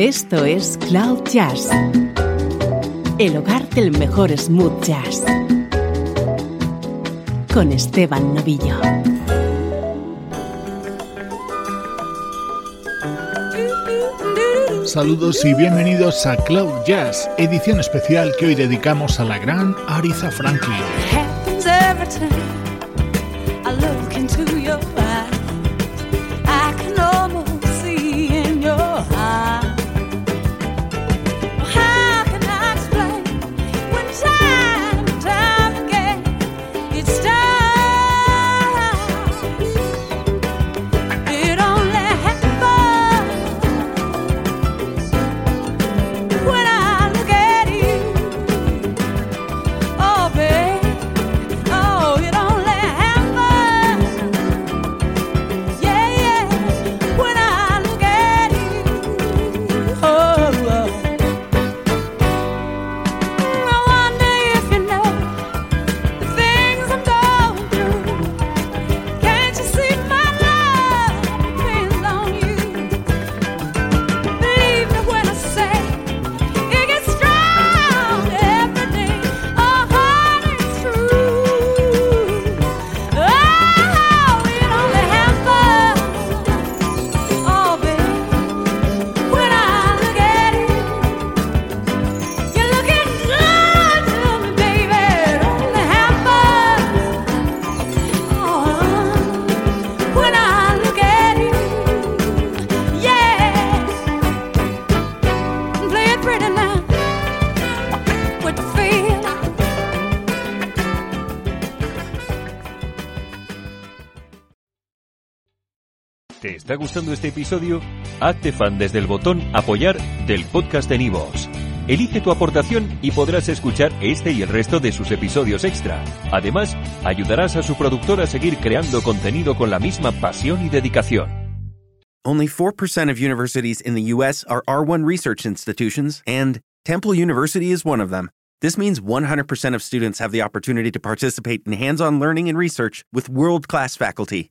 Esto es Cloud Jazz, el hogar del mejor smooth jazz, con Esteban Novillo. Saludos y bienvenidos a Cloud Jazz, edición especial que hoy dedicamos a la gran Aretha Franklin. ¿Te está gustando este episodio? Hazte fan desde el botón Apoyar del podcast de Nivos. Elige tu aportación y podrás escuchar este y el resto de sus episodios extra. Además, ayudarás a su productor a seguir creando contenido con la misma pasión y dedicación. Only 4% of universities in the U.S. are R1 research institutions, and Temple University is one of them. This means 100% of students have the opportunity to participate in hands on learning and research with world class faculty.